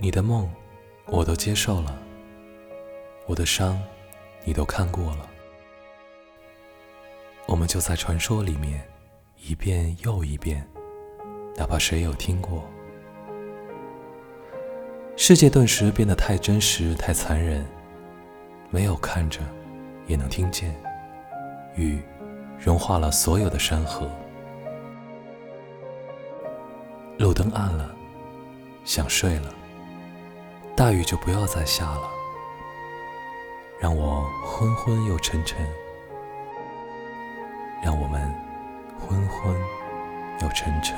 你的梦我都接受了我的伤你都看过了。我们就在传说里面一遍又一遍哪怕谁有听过。世界顿时变得太真实太残忍没有看着也能听见雨融化了所有的山河。路灯暗了，想睡了，大雨就不要再下了，让我昏昏又沉沉，让我们昏昏又沉沉。